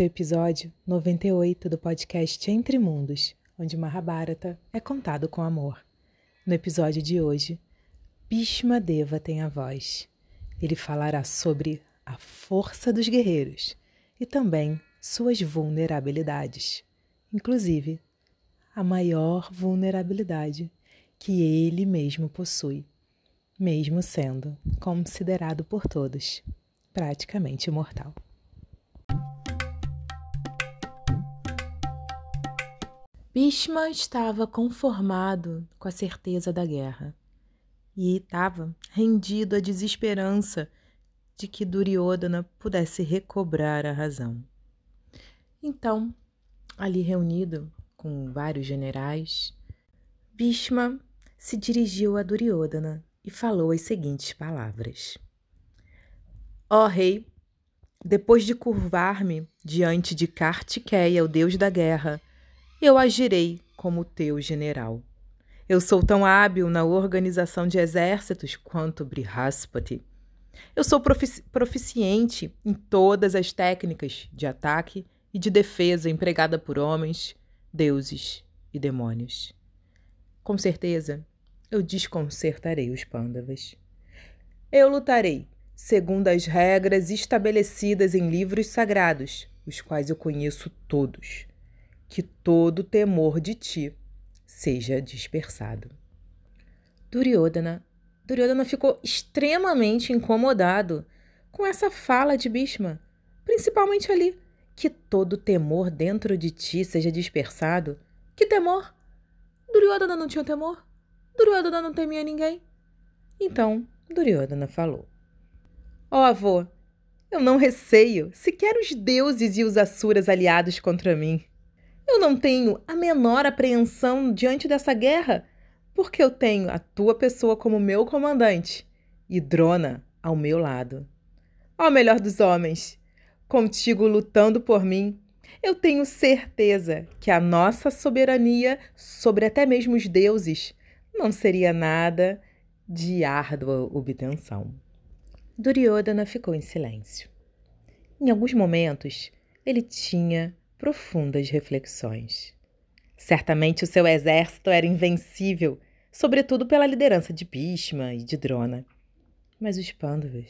Esse é o episódio 98 do podcast Entre Mundos, onde Mahabharata é contado com amor. No episódio de hoje, Bhishma Deva tem a voz. Ele falará sobre a força dos guerreiros e também suas vulnerabilidades, inclusive a maior vulnerabilidade que ele mesmo possui, mesmo sendo considerado por todos praticamente imortal. Bhishma estava conformado com a certeza da guerra e estava rendido à desesperança de que Duryodhana pudesse recobrar a razão. Então, ali reunido com vários generais, Bhishma se dirigiu a Duryodhana e falou as seguintes palavras: Ó oh, rei, depois de curvar-me diante de Kartikeya, o deus da guerra, eu agirei como teu general. Eu sou tão hábil na organização de exércitos quanto Brihaspati. Eu sou profici proficiente em todas as técnicas de ataque e de defesa empregada por homens, deuses e demônios. Com certeza, eu desconcertarei os pândavas. Eu lutarei segundo as regras estabelecidas em livros sagrados, os quais eu conheço todos que todo temor de ti seja dispersado. Duryodhana, Duryodhana ficou extremamente incomodado com essa fala de Bhishma, principalmente ali, que todo temor dentro de ti seja dispersado. Que temor? Duryodhana não tinha temor? Duryodhana não temia ninguém? Então, Duryodhana falou: Ó oh, avô, eu não receio sequer os deuses e os asuras aliados contra mim. Eu não tenho a menor apreensão diante dessa guerra, porque eu tenho a tua pessoa como meu comandante e Drona ao meu lado. Ó melhor dos homens, contigo lutando por mim, eu tenho certeza que a nossa soberania sobre até mesmo os deuses não seria nada de árdua obtenção. Duryodhana ficou em silêncio. Em alguns momentos, ele tinha profundas reflexões. Certamente o seu exército era invencível, sobretudo pela liderança de Bhishma e de Drona. Mas os Pandavas,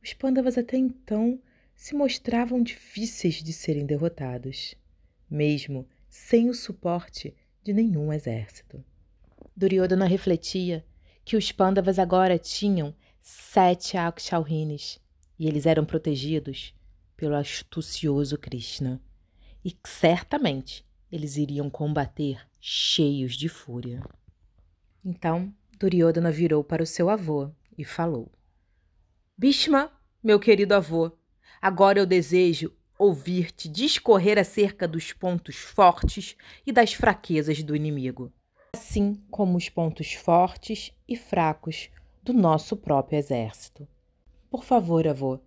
os Pandavas até então se mostravam difíceis de serem derrotados, mesmo sem o suporte de nenhum exército. Duryodhana refletia que os Pandavas agora tinham sete Akshauhines e eles eram protegidos pelo astucioso Krishna e que certamente eles iriam combater cheios de fúria. Então Duryodhana virou para o seu avô e falou: Bhishma, meu querido avô, agora eu desejo ouvir-te discorrer acerca dos pontos fortes e das fraquezas do inimigo, assim como os pontos fortes e fracos do nosso próprio exército. Por favor, avô,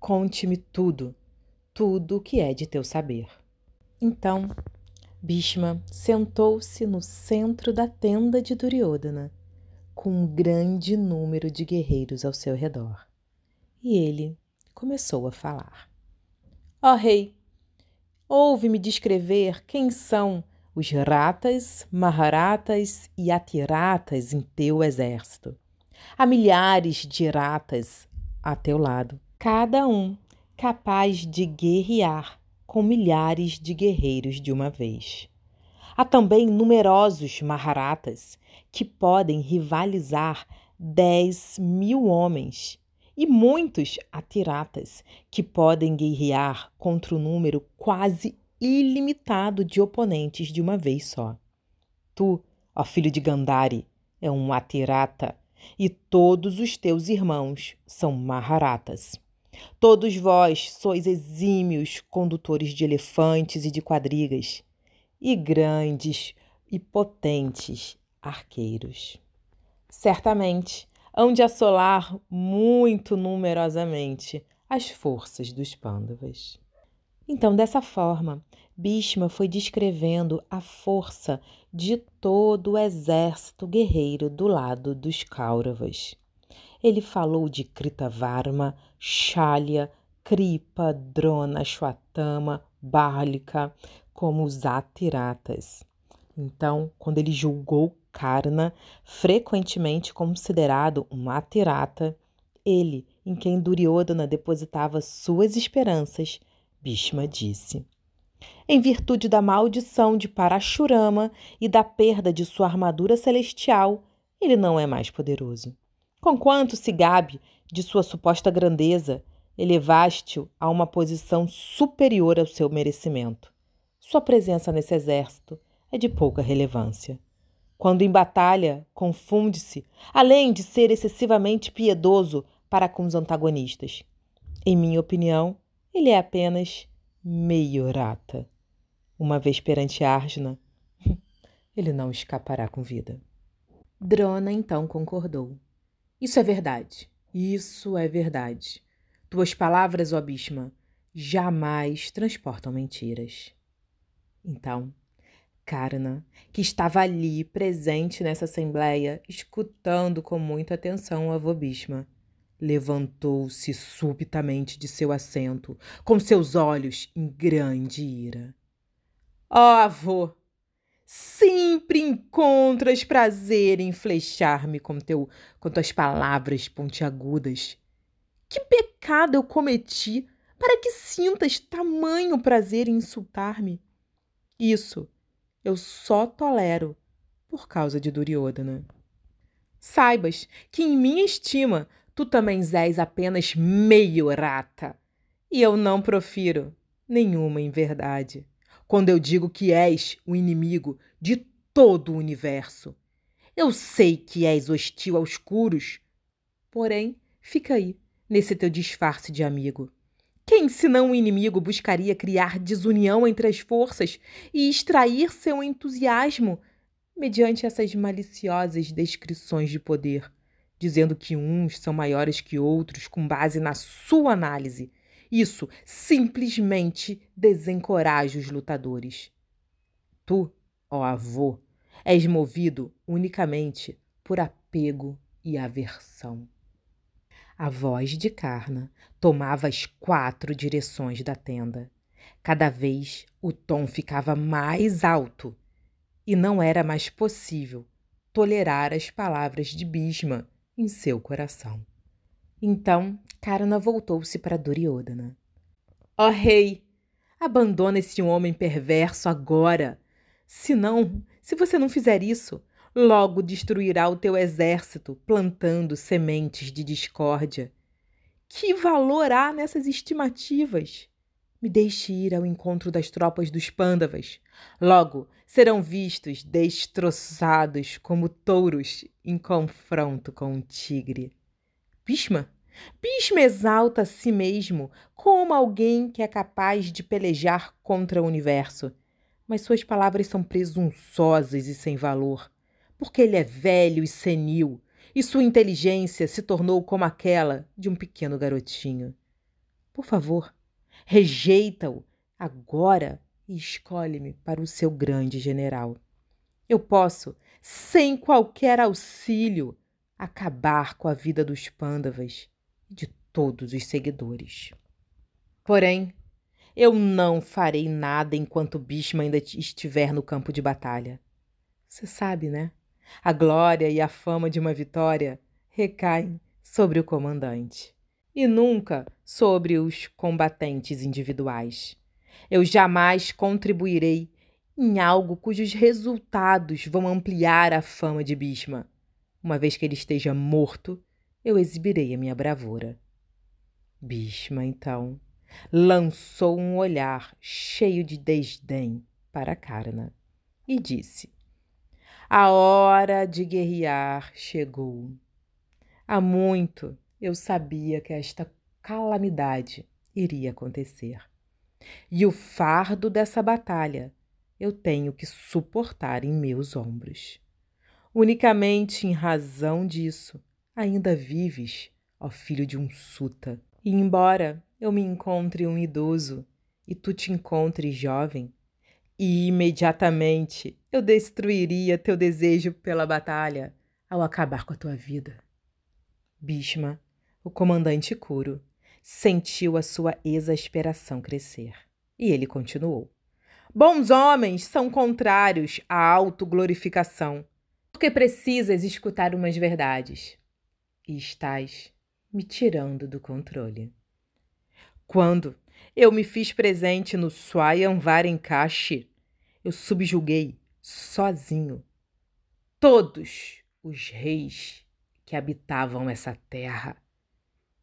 conte-me tudo, tudo o que é de teu saber. Então, Bhishma sentou-se no centro da tenda de Duryodhana, com um grande número de guerreiros ao seu redor. E ele começou a falar. Ó oh, rei, ouve-me descrever quem são os ratas, maharatas e atiratas em teu exército. Há milhares de ratas a teu lado, cada um capaz de guerrear com milhares de guerreiros de uma vez. Há também numerosos Maharatas que podem rivalizar dez mil homens e muitos Atiratas que podem guerrear contra o um número quase ilimitado de oponentes de uma vez só. Tu, ó filho de Gandhari, é um Atirata e todos os teus irmãos são Maharatas. Todos vós sois exímios condutores de elefantes e de quadrigas, e grandes e potentes arqueiros. Certamente hão de assolar muito numerosamente as forças dos Pândavas. Então, dessa forma, Bhishma foi descrevendo a força de todo o exército guerreiro do lado dos Kauravas. Ele falou de Kritavarma, Shalya, Kripa, Drona, Shwatama, Bálika, como os Atiratas. Então, quando ele julgou Karna, frequentemente considerado um Atirata, ele, em quem Duryodhana depositava suas esperanças, Bhishma disse: Em virtude da maldição de Parashurama e da perda de sua armadura celestial, ele não é mais poderoso. Conquanto se gabe de sua suposta grandeza, elevaste-o a uma posição superior ao seu merecimento. Sua presença nesse exército é de pouca relevância. Quando em batalha, confunde-se, além de ser excessivamente piedoso para com os antagonistas. Em minha opinião, ele é apenas meiorata. Uma vez perante Arjuna, ele não escapará com vida. Drona então concordou. Isso é verdade. Isso é verdade. Tuas palavras, ó Bhishma, jamais transportam mentiras. Então, Karna, que estava ali, presente nessa assembleia, escutando com muita atenção o avô Bhishma, levantou-se subitamente de seu assento, com seus olhos em grande ira. Ó oh, avô, sempre encontras prazer em flechar-me com, teu, com tuas palavras pontiagudas. Que pecado eu cometi para que sintas tamanho prazer em insultar-me? Isso eu só tolero por causa de Duryodhana. Saibas que, em minha estima, tu também és apenas meio rata. E eu não profiro nenhuma em verdade quando eu digo que és o inimigo de todo o universo. Eu sei que és hostil aos curos, porém, fica aí, nesse teu disfarce de amigo. Quem, senão o inimigo, buscaria criar desunião entre as forças e extrair seu entusiasmo mediante essas maliciosas descrições de poder, dizendo que uns são maiores que outros com base na sua análise? Isso simplesmente desencoraja os lutadores. Tu, ó avô, és movido unicamente por apego e aversão. A voz de Karna tomava as quatro direções da tenda. Cada vez o tom ficava mais alto e não era mais possível tolerar as palavras de Bhishma em seu coração. Então Karna voltou-se para Duryodhana. Ó oh, rei, abandona esse homem perverso agora. Se não, se você não fizer isso, logo destruirá o teu exército, plantando sementes de discórdia. Que valor há nessas estimativas? Me deixe ir ao encontro das tropas dos pândavas. Logo serão vistos destroçados como touros em confronto com um tigre. Bhishma? Bhishma exalta a si mesmo como alguém que é capaz de pelejar contra o universo. Mas suas palavras são presunçosas e sem valor porque ele é velho e senil, e sua inteligência se tornou como aquela de um pequeno garotinho. Por favor, rejeita-o agora e escolhe-me para o seu grande general. Eu posso, sem qualquer auxílio, acabar com a vida dos pândavas de todos os seguidores. Porém, eu não farei nada enquanto Bhishma ainda estiver no campo de batalha. Você sabe, né? A glória e a fama de uma vitória recaem sobre o comandante e nunca sobre os combatentes individuais. Eu jamais contribuirei em algo cujos resultados vão ampliar a fama de Bhishma. Uma vez que ele esteja morto, eu exibirei a minha bravura. Bhishma, então, lançou um olhar cheio de desdém para Karna e disse: a hora de guerrear chegou. Há muito eu sabia que esta calamidade iria acontecer. E o fardo dessa batalha eu tenho que suportar em meus ombros. Unicamente em razão disso, ainda vives, ó filho de um suta. E embora eu me encontre um idoso e tu te encontres jovem, e imediatamente eu destruiria teu desejo pela batalha ao acabar com a tua vida. Bhishma, o comandante Kuro, sentiu a sua exasperação crescer. E ele continuou: Bons homens são contrários à autoglorificação, porque precisas escutar umas verdades. E estás me tirando do controle. Quando eu me fiz presente no Swayamvar Encaxe, eu subjuguei sozinho todos os reis que habitavam essa terra.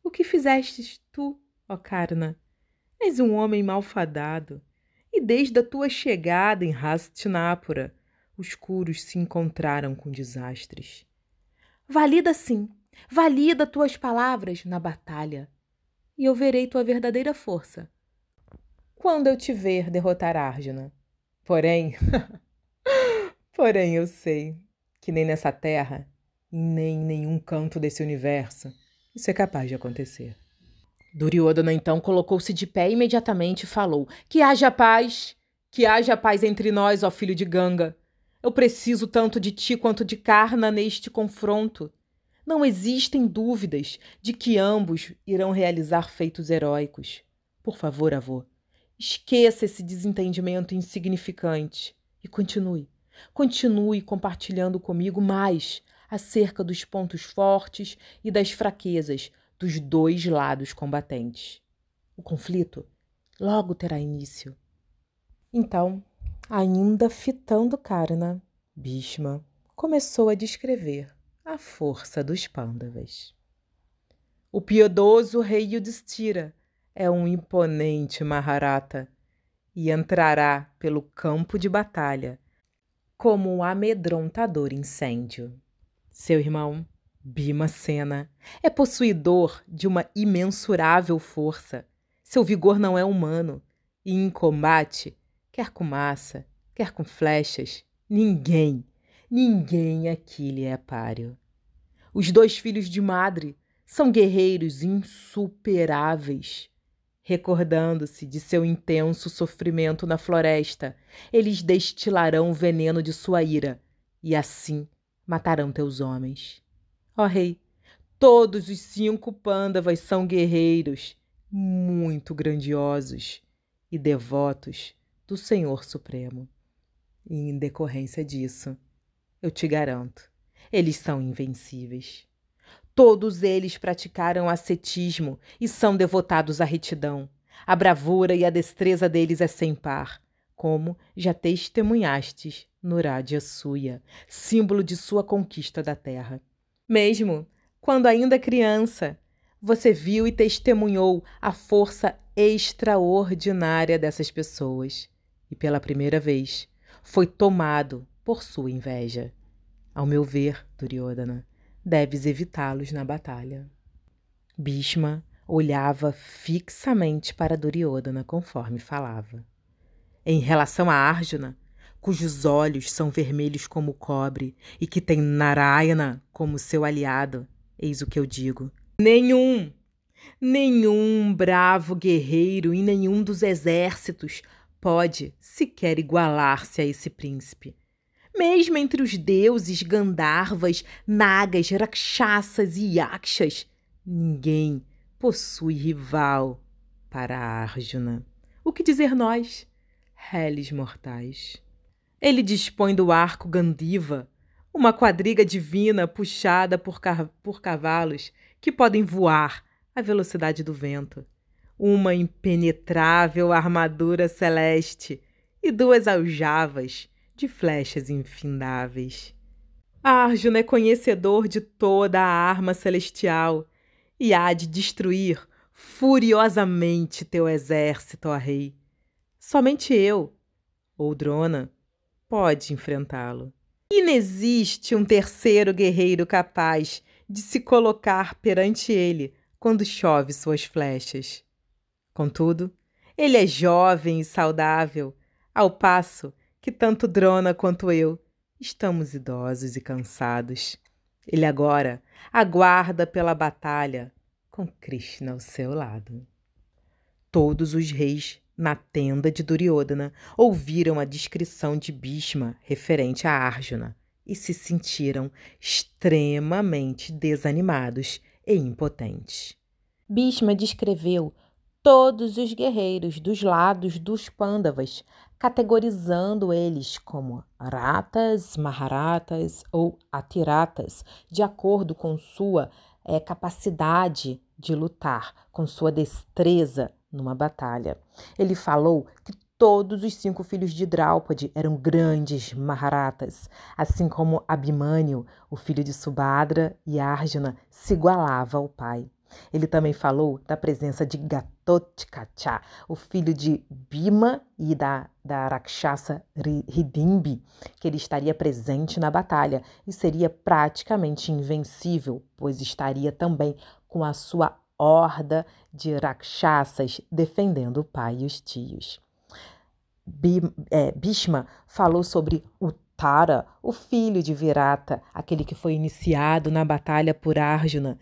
O que fizestes tu, ó Karna? És um homem malfadado, e desde a tua chegada em Hastinapura, os curos se encontraram com desastres. Valida sim, valida tuas palavras na batalha, e eu verei tua verdadeira força. Quando eu te ver derrotar Arjuna. Porém, porém eu sei que nem nessa terra nem em nenhum canto desse universo isso é capaz de acontecer. Duryodhana então colocou-se de pé imediatamente e falou: Que haja paz, que haja paz entre nós, ó filho de Ganga. Eu preciso tanto de ti quanto de Karna neste confronto. Não existem dúvidas de que ambos irão realizar feitos heróicos. Por favor, avô, esqueça esse desentendimento insignificante e continue. Continue compartilhando comigo mais acerca dos pontos fortes e das fraquezas dos dois lados combatentes. O conflito logo terá início. Então, ainda fitando Karna, Bhishma começou a descrever a força dos Pandavas. O piedoso rei Yudhishthira é um imponente Maharata e entrará pelo campo de batalha como um amedrontador incêndio. Seu irmão, Bhimacena, é possuidor de uma imensurável força. Seu vigor não é humano, e em combate, quer com massa, quer com flechas, ninguém, ninguém aqui lhe é páreo. Os dois filhos de Madre são guerreiros insuperáveis. Recordando-se de seu intenso sofrimento na floresta, eles destilarão o veneno de sua ira, e assim matarão teus homens. Ó rei, todos os cinco pândavas são guerreiros, muito grandiosos e devotos do Senhor Supremo. E em decorrência disso, eu te garanto, eles são invencíveis. Todos eles praticaram ascetismo e são devotados à retidão. A bravura e a destreza deles é sem par, como já testemunhastes no Radha Suya, símbolo de sua conquista da terra. Mesmo quando ainda criança, você viu e testemunhou a força extraordinária dessas pessoas e pela primeira vez foi tomado por sua inveja. Ao meu ver, Duryodhana, deves evitá-los na batalha. Bhishma olhava fixamente para Duryodhana conforme falava. Em relação a Arjuna, cujos olhos são vermelhos como o cobre e que tem Narayana como seu aliado, eis o que eu digo: nenhum, nenhum bravo guerreiro em nenhum dos exércitos pode sequer igualar-se a esse príncipe. Mesmo entre os deuses Gandharvas, Nagas, Rakshasas e Yakshas, ninguém possui rival para Arjuna. O que dizer nós, réis mortais? Ele dispõe do arco Gandiva, uma quadriga divina puxada por, por cavalos que podem voar à velocidade do vento, uma impenetrável armadura celeste e duas aljavas de flechas infindáveis. Arjuna é conhecedor de toda a arma celestial e há de destruir furiosamente teu exército, ó rei. Somente eu, ou Drona, pode enfrentá-lo. Inexiste um terceiro guerreiro capaz de se colocar perante ele quando chove suas flechas. Contudo, ele é jovem e saudável, ao passo que tanto Drona quanto eu estamos idosos e cansados. Ele agora aguarda pela batalha com Krishna ao seu lado. Todos os reis na tenda de Duryodhana ouviram a descrição de Bhishma referente a Arjuna e se sentiram extremamente desanimados e impotentes. Bhishma descreveu todos os guerreiros dos lados dos Pandavas, categorizando eles como ratas, maharatas ou atiratas, de acordo com sua é, capacidade de lutar, com sua destreza numa batalha. Ele falou que todos os cinco filhos de Draupadi eram grandes Maharatas, assim como Abhimanyu, o filho de Subhadra, e Arjuna se igualava ao pai. Ele também falou da presença de Gatotkacha, o filho de Bhima e da, da Rakshasa Hidimbi, que ele estaria presente na batalha e seria praticamente invencível, pois estaria também com a sua horda de Rakshasas defendendo o pai e os tios. É, Bhishma falou sobre o Tara, o filho de Virata, aquele que foi iniciado na batalha por Arjuna,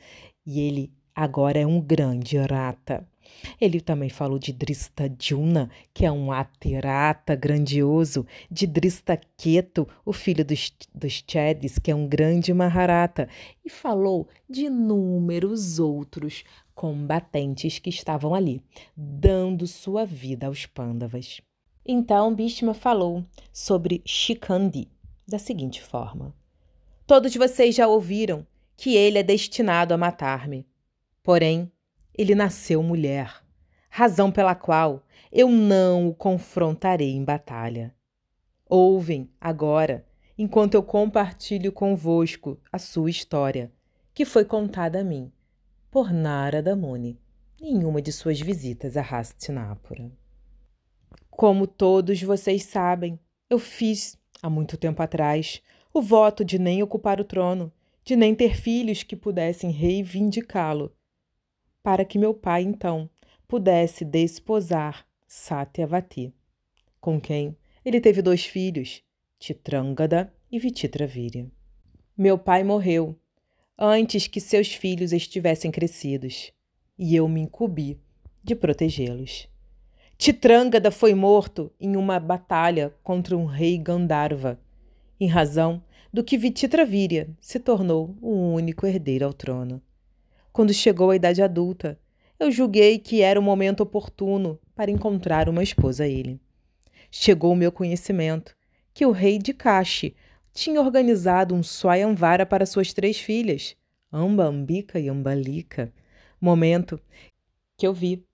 e ele agora é um grande rata. Ele também falou de Dristadjuna, que é um aterata grandioso, de Dristaketu, o filho dos, dos Chedis, que é um grande Maharata, e falou de inúmeros outros combatentes que estavam ali, dando sua vida aos Pandavas. Então Bhishma falou sobre Shikandi da seguinte forma: Todos vocês já ouviram que ele é destinado a matar-me. Porém, ele nasceu mulher, razão pela qual eu não o confrontarei em batalha. Ouvem agora, enquanto eu compartilho convosco a sua história, que foi contada a mim por Narada Muni em uma de suas visitas a Hastinapura. Como todos vocês sabem, eu fiz, há muito tempo atrás, o voto de nem ocupar o trono, de nem ter filhos que pudessem reivindicá-lo para que meu pai, então, pudesse desposar Satyavati, com quem ele teve dois filhos, Titrangada e Vititravirya. Meu pai morreu antes que seus filhos estivessem crescidos, e eu me incumbi de protegê-los. Titrangada foi morto em uma batalha contra um rei Gandharva, em razão do que Vititravirya se tornou o único herdeiro ao trono. Quando chegou a idade adulta, eu julguei que era o momento oportuno para encontrar uma esposa a ele. Chegou o meu conhecimento que o rei de Kashi tinha organizado um Swayamvara para suas três filhas, Ambambika e Ambalika. Momento que eu vi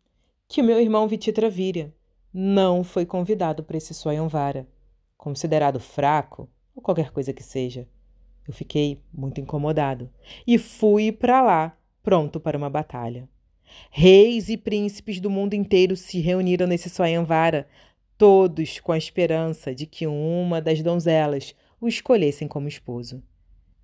que meu irmão Vititravirya não foi convidado para esse Swayamvara, considerado fraco ou qualquer coisa que seja. Eu fiquei muito incomodado e fui para lá pronto para uma batalha. Reis e príncipes do mundo inteiro se reuniram nesse Swayamvara, todos com a esperança de que uma das donzelas o escolhessem como esposo.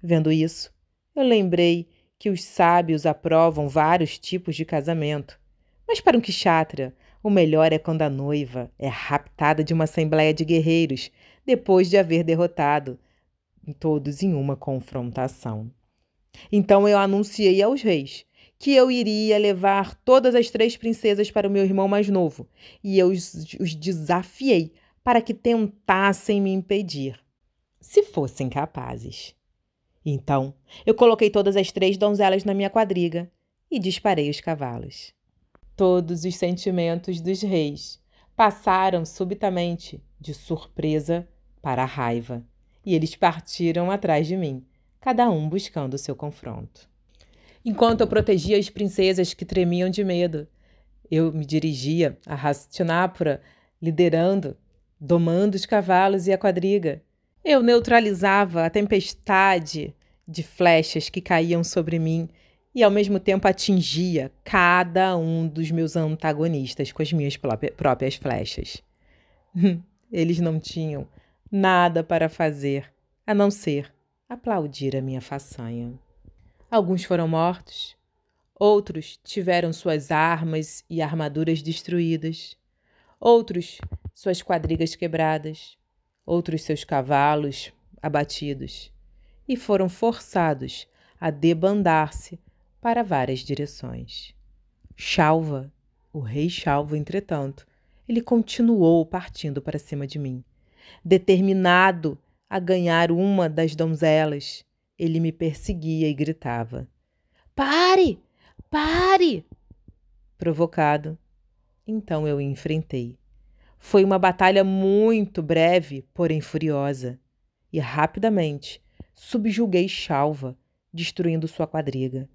Vendo isso, eu lembrei que os sábios aprovam vários tipos de casamento, mas para um kshatriya, o melhor é quando a noiva é raptada de uma assembleia de guerreiros depois de haver derrotado todos em uma confrontação. Então eu anunciei aos reis que eu iria levar todas as três princesas para o meu irmão mais novo, e eu os, desafiei para que tentassem me impedir, se fossem capazes. Então, eu coloquei todas as três donzelas na minha quadriga e disparei os cavalos. Todos os sentimentos dos reis passaram subitamente de surpresa para raiva, e eles partiram atrás de mim, cada um buscando seu confronto. Enquanto eu protegia as princesas que tremiam de medo, eu me dirigia a Hastinapura, liderando, domando os cavalos e a quadriga. Eu neutralizava a tempestade de flechas que caíam sobre mim e ao mesmo tempo atingia cada um dos meus antagonistas com as minhas próprias flechas. Eles não tinham nada para fazer a não ser aplaudir a minha façanha. Alguns foram mortos, outros tiveram suas armas e armaduras destruídas, outros suas quadrigas quebradas, outros seus cavalos abatidos, e foram forçados a debandar-se para várias direções. Chalva, o rei Chalva, entretanto, ele continuou partindo para cima de mim, determinado a ganhar uma das donzelas. Ele me perseguia e gritava: Pare! Pare! provocado. Então eu o enfrentei. Foi uma batalha muito breve, porém furiosa, e rapidamente subjuguei Chalva, destruindo sua quadriga,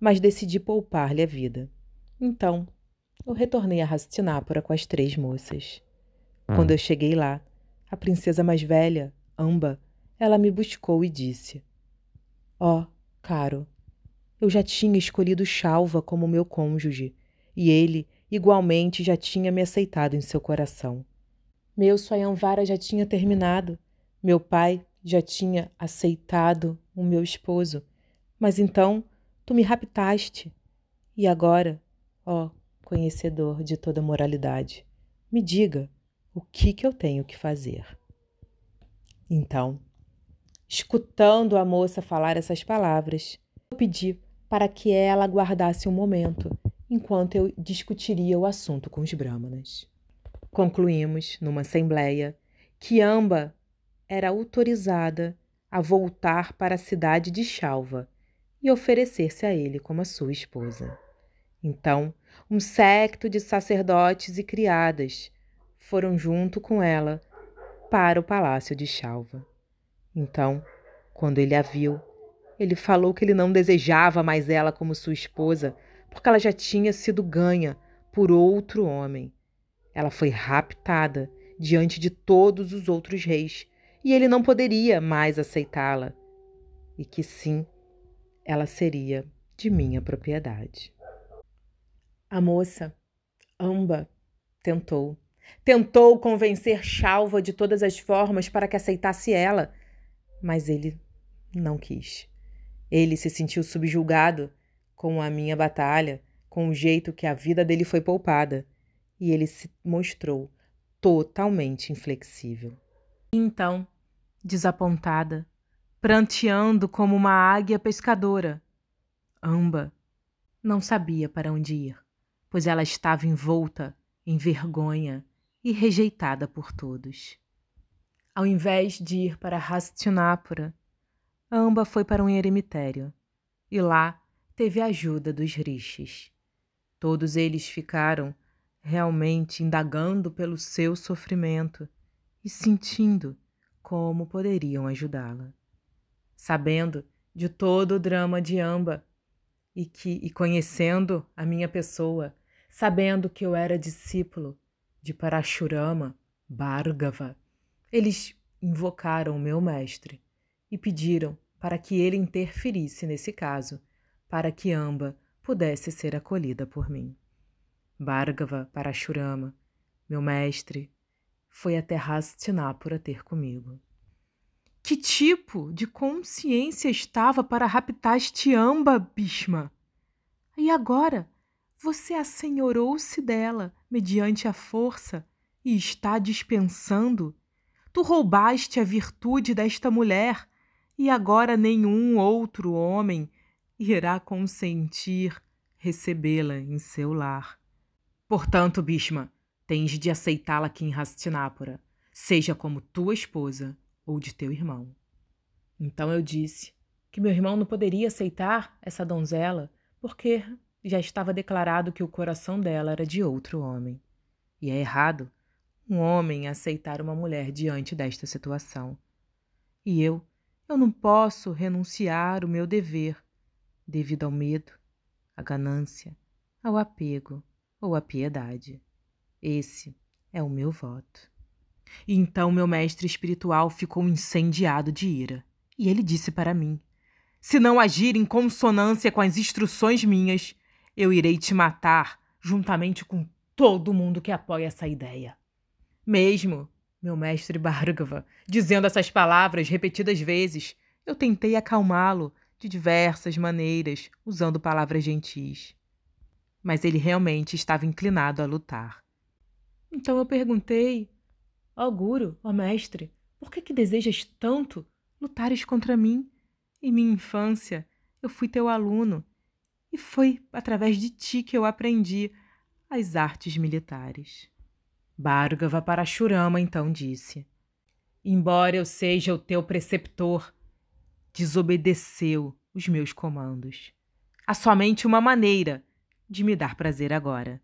mas decidi poupar-lhe a vida. Então, eu retornei a Hastinapura com as três moças. Quando eu cheguei lá, a princesa mais velha, Amba, ela me buscou e disse: Ó, oh, caro, eu já tinha escolhido Chalva como meu cônjuge, e ele, igualmente, já tinha me aceitado em seu coração. Meu Swayamvara já tinha terminado. Meu pai já tinha aceitado o meu esposo. Mas então tu me raptaste. E agora, ó conhecedor de toda moralidade, me diga o que, que eu tenho que fazer. Então, escutando a moça falar essas palavras, eu pedi para que ela aguardasse um momento enquanto eu discutiria o assunto com os brahmanas. Concluímos, numa assembleia, que Amba era autorizada a voltar para a cidade de Chalva e oferecer-se a ele como a sua esposa. Então, um secto de sacerdotes e criadas foram junto com ela para o palácio de Chalva. Então, quando ele a viu, ele falou que ele não desejava mais ela como sua esposa, porque ela já tinha sido ganha por outro homem ela foi raptada diante de todos os outros reis e ele não poderia mais aceitá-la, e que sim, ela seria de minha propriedade. A moça, Amba, tentou. Tentou convencer Chalva de todas as formas para que aceitasse ela, mas ele não quis. Ele se sentiu subjulgado com a minha batalha, com o jeito que a vida dele foi poupada e ele se mostrou totalmente inflexível. Então, desapontada, pranteando como uma águia pescadora, Amba não sabia para onde ir, pois ela estava envolta em vergonha e rejeitada por todos. Ao invés de ir para Hastinapura, Amba foi para um eremitério e lá teve a ajuda dos rishis. Todos eles ficaram realmente indagando pelo seu sofrimento e sentindo como poderiam ajudá-la. Sabendo de todo o drama de Amba e que e conhecendo a minha pessoa, sabendo que eu era discípulo de Parashurama, Bhargava, eles invocaram o meu mestre e pediram para que ele interferisse nesse caso, para que Amba pudesse ser acolhida por mim. Bhargava Parashurama, meu mestre, foi até Hastinapura ter comigo. Que tipo de consciência estava para raptar este amba, Bhishma? E agora você assenhorou-se dela mediante a força e está dispensando? Tu roubaste a virtude desta mulher e agora nenhum outro homem irá consentir recebê-la em seu lar. Portanto, Bhishma, tens de aceitá-la aqui em Hastinapura, seja como tua esposa ou de teu irmão. Então eu disse que meu irmão não poderia aceitar essa donzela porque já estava declarado que o coração dela era de outro homem. E é errado um homem aceitar uma mulher diante desta situação. E eu, eu não posso renunciar o meu dever devido ao medo, à ganância, ao apego ou a piedade. Esse é o meu voto. E então meu mestre espiritual ficou incendiado de ira, e ele disse para mim: Se não agir em consonância com as instruções minhas, eu irei te matar juntamente com todo mundo que apoia essa ideia. Mesmo meu mestre Bhargava dizendo essas palavras repetidas vezes, eu tentei acalmá-lo de diversas maneiras, usando palavras gentis mas ele realmente estava inclinado a lutar. Então eu perguntei: Ó oh, Guru, ó oh, mestre, por que, que desejas tanto lutares contra mim? Em minha infância, eu fui teu aluno e foi através de ti que eu aprendi as artes militares. Bhargava Parashurama então disse: Embora eu seja o teu preceptor, desobedeceu os meus comandos. Há somente uma maneira de me dar prazer agora.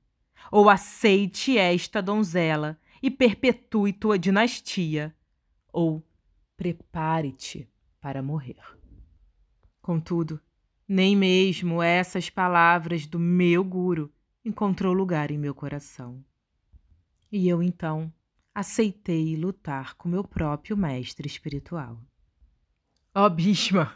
Ou aceite esta donzela e perpetue tua dinastia, ou prepare-te para morrer. Contudo, nem mesmo essas palavras do meu guru encontrou lugar em meu coração. E eu então aceitei lutar com meu próprio mestre espiritual. Ó oh, Bhishma,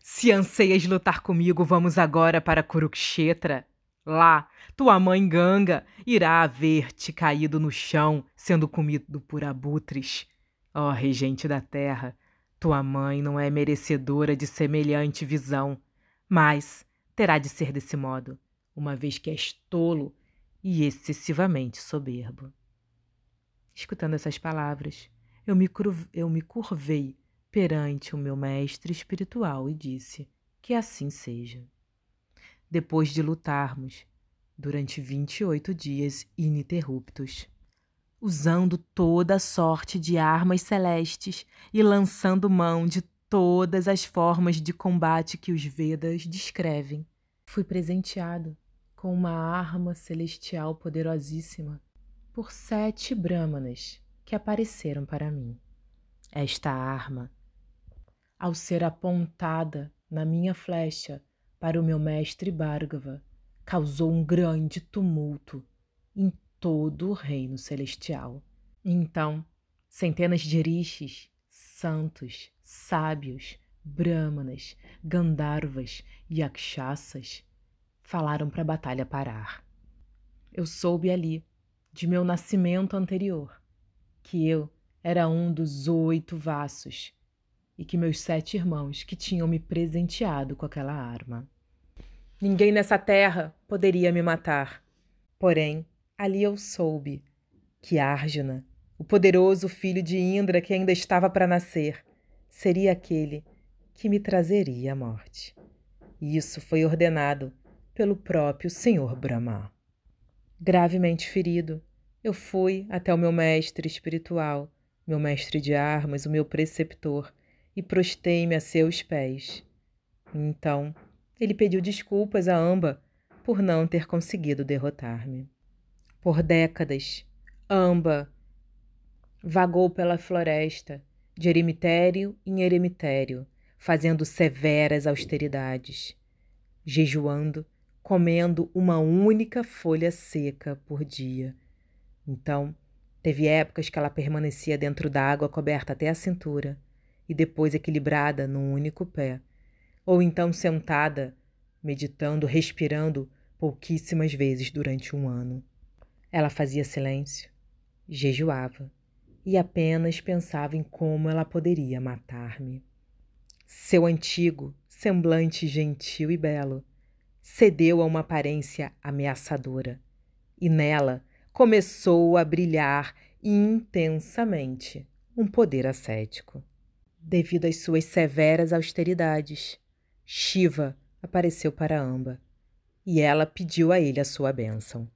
se anseias lutar comigo, vamos agora para Kurukshetra. Lá, tua mãe Ganga irá ver-te caído no chão, sendo comido por abutres. Ó oh, regente da terra, tua mãe não é merecedora de semelhante visão, mas terá de ser desse modo, uma vez que és tolo e excessivamente soberbo. Escutando essas palavras, eu me, eu me curvei perante o meu mestre espiritual e disse: Que assim seja. Depois de lutarmos durante 28 dias ininterruptos, usando toda sorte de armas celestes e lançando mão de todas as formas de combate que os Vedas descrevem, fui presenteado com uma arma celestial poderosíssima por sete Brahmanas que apareceram para mim. Esta arma ao ser apontada na minha flecha para o meu mestre Bhargava, causou um grande tumulto em todo o reino celestial. Então, centenas de rishis, santos, sábios, brahmanas, gandharvas e akshasas falaram para a batalha parar. Eu soube ali, de meu nascimento anterior, que eu era um dos oito vassos e que meus sete irmãos que tinham me presenteado com aquela arma. Ninguém nessa terra poderia me matar. Porém, ali eu soube que Arjuna, o poderoso filho de Indra que ainda estava para nascer, seria aquele que me trazeria a morte. Isso foi ordenado pelo próprio Senhor Brahma. Gravemente ferido, eu fui até o meu mestre espiritual, meu mestre de armas, o meu preceptor, e prostei-me a seus pés. Então, ele pediu desculpas a Amba por não ter conseguido derrotar-me. Por décadas, Amba vagou pela floresta, de eremitério em eremitério, fazendo severas austeridades, jejuando, comendo uma única folha seca por dia. Então, teve épocas que ela permanecia dentro d'água coberta até a cintura e depois equilibrada num único pé, ou então sentada, meditando, respirando pouquíssimas vezes durante um ano. Ela fazia silêncio, jejuava e apenas pensava em como ela poderia matar-me. Seu antigo semblante gentil e belo cedeu a uma aparência ameaçadora e nela começou a brilhar intensamente um poder ascético. Devido às suas severas austeridades, Shiva apareceu para Amba e ela pediu a ele a sua bênção.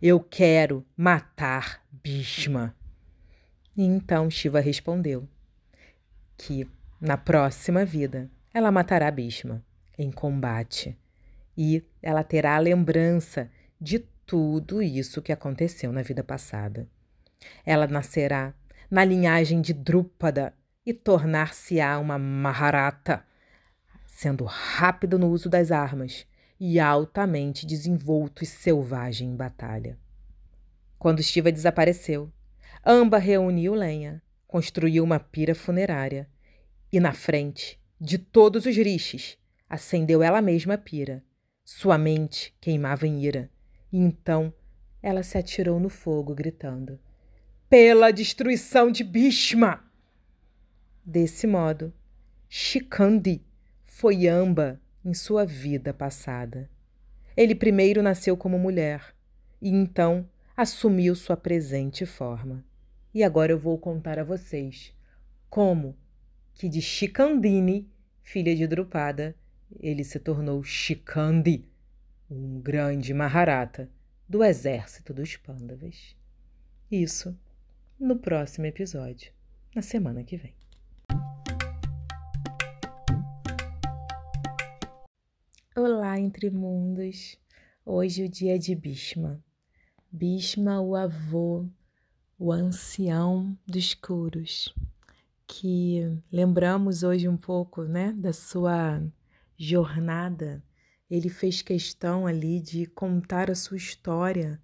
Eu quero matar Bhishma. E então Shiva respondeu que na próxima vida ela matará Bhishma em combate e ela terá a lembrança de tudo isso que aconteceu na vida passada. Ela nascerá na linhagem de Drúpada e tornar-se-á uma Maharata, sendo rápido no uso das armas e altamente desenvolto e selvagem em batalha. Quando Shiva desapareceu, Amba reuniu lenha, construiu uma pira funerária e, na frente de todos os rixes, acendeu ela mesma a pira. Sua mente queimava em ira, e então ela se atirou no fogo, gritando: Pela destruição de Bhishma! Desse modo, Shikandi foi Amba em sua vida passada. Ele primeiro nasceu como mulher e então assumiu sua presente forma. E agora eu vou contar a vocês como que de Shikandini, filha de Drupada, ele se tornou Shikandi, um grande Maharata do exército dos Pandavas. Isso no próximo episódio, na semana que vem. Olá, entre mundos! Hoje o dia é de Bhishma. Bhishma, o avô, o ancião dos Kuros, que lembramos hoje um pouco, né, da sua jornada. Ele fez questão ali de contar a sua história,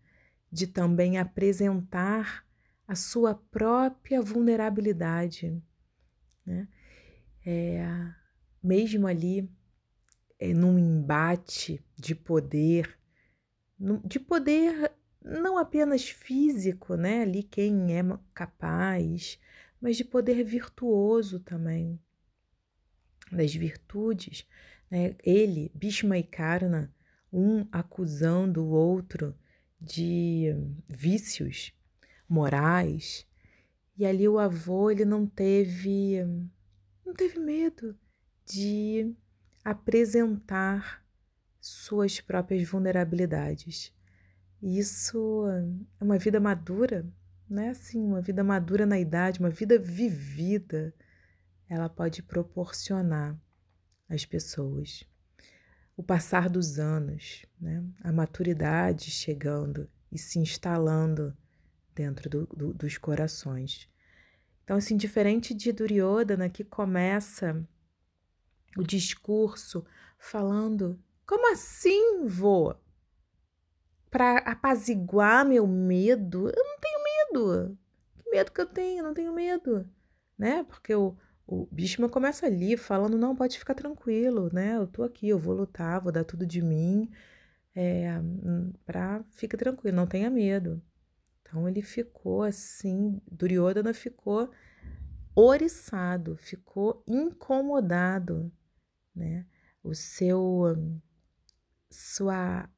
de também apresentar a sua própria vulnerabilidade, né? É, mesmo ali é, num embate de poder, de poder não apenas físico, né? Ali quem é capaz, mas de poder virtuoso também, das virtudes. Né? Ele, Bhishma e Karna, um acusando o outro de vícios morais, e ali o avô ele não teve não teve medo de apresentar suas próprias vulnerabilidades. Isso é uma vida madura, né? Assim, uma vida madura na idade, uma vida vivida, ela pode proporcionar às pessoas. O passar dos anos, né? a maturidade chegando e se instalando dentro do, do, dos corações. Então, assim, diferente de Duryodhana, que começa o discurso falando: como assim, voa? Para apaziguar meu medo? Eu não tenho medo. Que medo que eu tenho? Eu não tenho medo, né? Porque o, o Bhishma começa ali falando: não, pode ficar tranquilo, né? Eu tô aqui, eu vou lutar, vou dar tudo de mim. É, pra, fica tranquilo, não tenha medo. Então ele ficou assim, Duryodhana ficou oriçado, ficou incomodado, né? O seu sua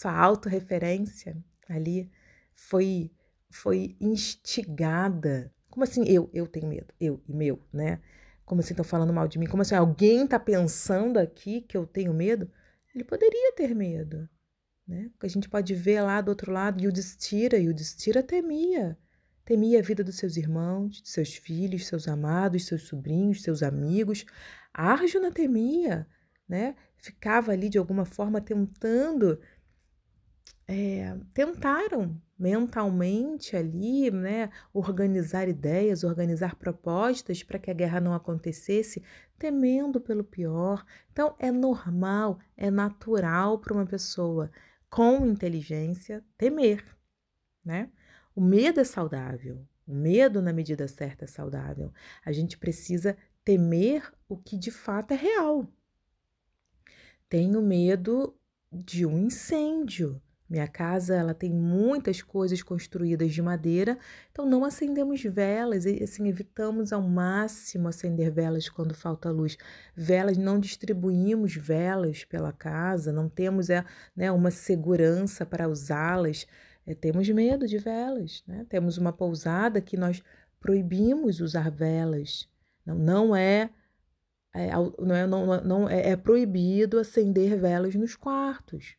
sua autorreferência ali foi foi instigada. Como assim eu eu tenho medo? Eu e meu, né? Como assim estão falando mal de mim? Como assim alguém está pensando aqui que eu tenho medo? Ele poderia ter medo, né? Porque a gente pode ver lá do outro lado Yudhishthira, Yudhishthira temia. Temia a vida dos seus irmãos, de seus filhos, seus amados, seus sobrinhos, seus amigos. Arjuna temia, né? Ficava ali de alguma forma tentando, é, tentaram mentalmente ali, né, organizar ideias, organizar propostas para que a guerra não acontecesse, temendo pelo pior. Então é normal, é natural para uma pessoa com inteligência temer, né? O medo é saudável. O medo, na medida certa, é saudável. A gente precisa temer o que de fato é real. Tenho medo de um incêndio. Minha casa ela tem muitas coisas construídas de madeira, então não acendemos velas, e assim evitamos ao máximo acender velas quando falta luz. Velas não distribuímos velas pela casa, não temos é, né, uma segurança para usá-las. É, temos medo de velas, né? Temos uma pousada que nós proibimos usar velas. Não, não é, é não é, não, não é, é proibido acender velas nos quartos.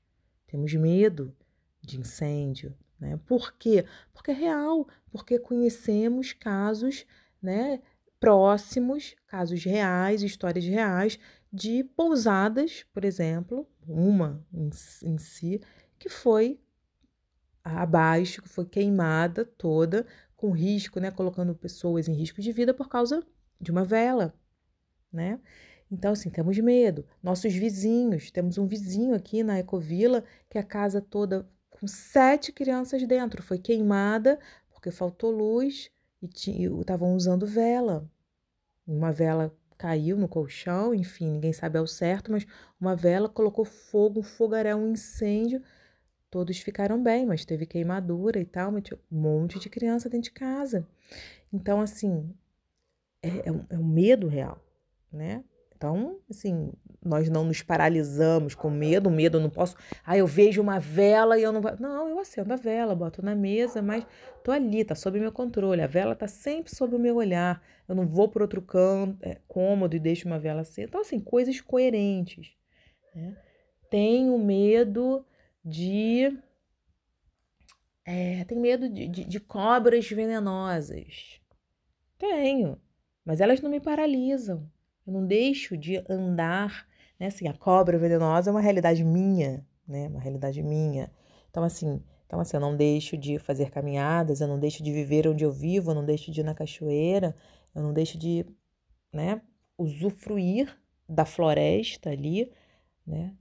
Temos medo de incêndio, né? Por quê? Porque é real, porque conhecemos casos, né, próximos, casos reais, histórias reais de pousadas, por exemplo, uma em, em si, que foi abaixo, que foi queimada toda, com risco, né, colocando pessoas em risco de vida por causa de uma vela, né? Então, assim, temos medo. Nossos vizinhos, temos um vizinho aqui na Ecovila que a casa toda com sete crianças dentro foi queimada porque faltou luz e estavam usando vela. Uma vela caiu no colchão, enfim, ninguém sabe ao certo, mas uma vela colocou fogo, um fogaréu, um incêndio Todos ficaram bem, mas teve queimadura e tal, um monte de criança dentro de casa. Então, assim, é, é, um, é um medo real, né? Então, assim, nós não nos paralisamos com medo, medo eu não posso. Ah, eu vejo uma vela e eu não vou. Não, eu acendo a vela, boto na mesa, mas tô ali, tá sob meu controle. A vela tá sempre sob o meu olhar. Eu não vou por outro canto, é, cômodo e deixo uma vela acesa. Então, assim, coisas coerentes. Né? Tenho medo de. É, tenho medo de, de, de cobras venenosas. Tenho, mas elas não me paralisam. Eu não deixo de andar. Né? Assim, a cobra venenosa é uma realidade minha. né? Uma realidade minha. Então, assim, então, assim, eu não deixo de fazer caminhadas, eu não deixo de viver onde eu vivo, eu não deixo de ir na cachoeira, eu não deixo de, né, usufruir da floresta ali, né?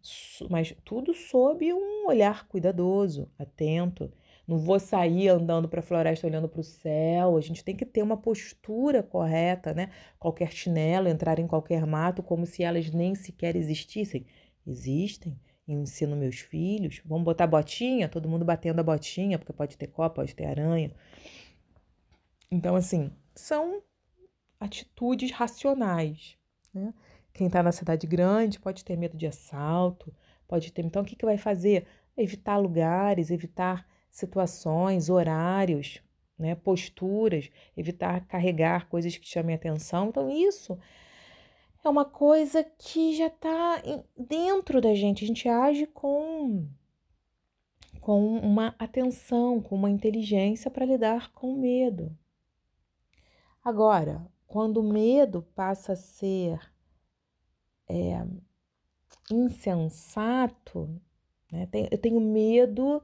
Mas tudo sob um olhar cuidadoso, atento. Não vou sair andando para a floresta olhando para o céu. A gente tem que ter uma postura correta, né? Qualquer chinelo, entrar em qualquer mato como se elas nem sequer existissem. Existem. Eu ensino meus filhos. Vamos botar botinha? Todo mundo batendo a botinha, porque pode ter copa, pode ter aranha. Então, assim, são atitudes racionais. Né? Quem está na cidade grande pode ter medo de assalto, pode ter. Então, o que, que vai fazer? Evitar lugares, evitar situações, horários, né, posturas, evitar carregar coisas que chamem atenção. Então, isso é uma coisa que já está dentro da gente. A gente age com, com uma atenção, com uma inteligência para lidar com o medo. Agora, quando o medo passa a ser é, insensato, né? eu tenho medo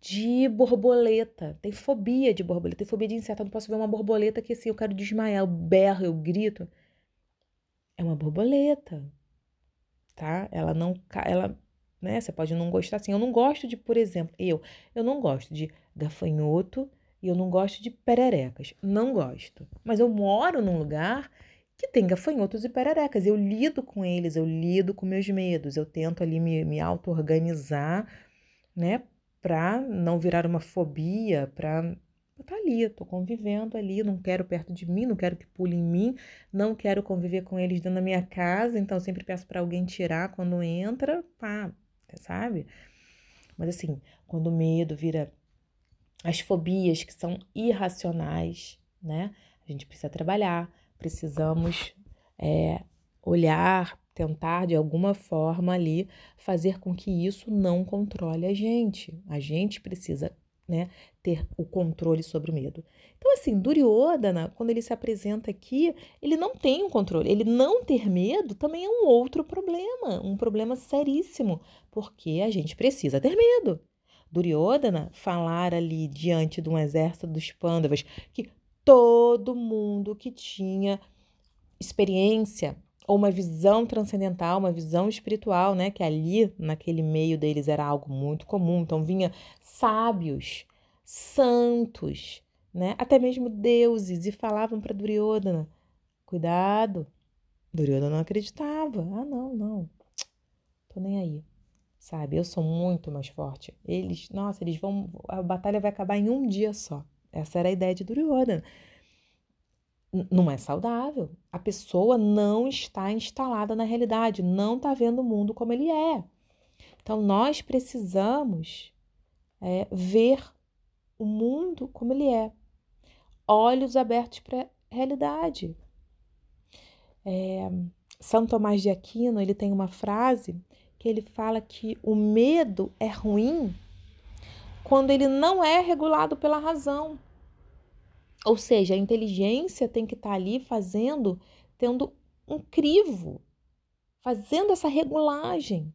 de borboleta. Tem fobia de borboleta, tem fobia de inseto. Eu não posso ver uma borboleta que assim, eu quero desmaiar, eu berro, eu grito. É uma borboleta, tá? Ela não, ela, né? Você pode não gostar assim. Eu não gosto de, por exemplo, eu, eu não gosto de gafanhoto e eu não gosto de pererecas. Não gosto. Mas eu moro num lugar que tem gafanhotos e pererecas. Eu lido com eles, eu lido com meus medos, eu tento ali me, me auto-organizar, né? Para não virar uma fobia, para tá ali, tô convivendo ali, não quero perto de mim, não quero que pule em mim, não quero conviver com eles dentro da minha casa, então sempre peço para alguém tirar quando entra, pá, sabe? Mas assim, quando o medo vira as fobias que são irracionais, né? A gente precisa trabalhar, precisamos é, olhar tentar de alguma forma ali fazer com que isso não controle a gente. A gente precisa né, ter o controle sobre o medo. Então, assim, Duryodhana, quando ele se apresenta aqui, ele não tem o um controle. Ele não ter medo também é um outro problema, um problema seríssimo, porque a gente precisa ter medo. Duryodhana falar ali diante de um exército dos Pandavas que todo mundo que tinha experiência ou uma visão transcendental, uma visão espiritual, né? Que ali, naquele meio deles, era algo muito comum. Então, vinha sábios, santos, né? Até mesmo deuses, e falavam para Duryodhana: cuidado. Duryodhana não acreditava. Ah, não, não. Tô nem aí. Sabe? Eu sou muito mais forte. Eles, nossa, eles vão. A batalha vai acabar em um dia só. Essa era a ideia de Duryodhana não é saudável. A pessoa não está instalada na realidade, não está vendo o mundo como ele é. Então, nós precisamos é, ver o mundo como ele é, olhos abertos para a realidade. É, São Tomás de Aquino ele tem uma frase que ele fala que o medo é ruim quando ele não é regulado pela razão. Ou seja, a inteligência tem que estar tá ali fazendo, tendo um crivo, fazendo essa regulagem,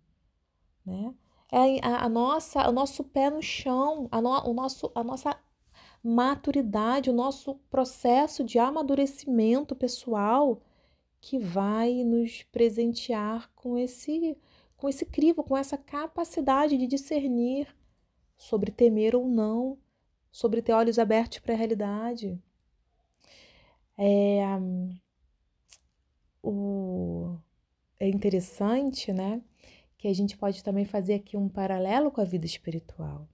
né? É a, a nossa, o nosso pé no chão, a, no, o nosso, a nossa maturidade, o nosso processo de amadurecimento pessoal que vai nos presentear com esse, com esse crivo, com essa capacidade de discernir sobre temer ou não sobre ter olhos abertos para a realidade. É, o, é interessante, né? Que a gente pode também fazer aqui um paralelo com a vida espiritual.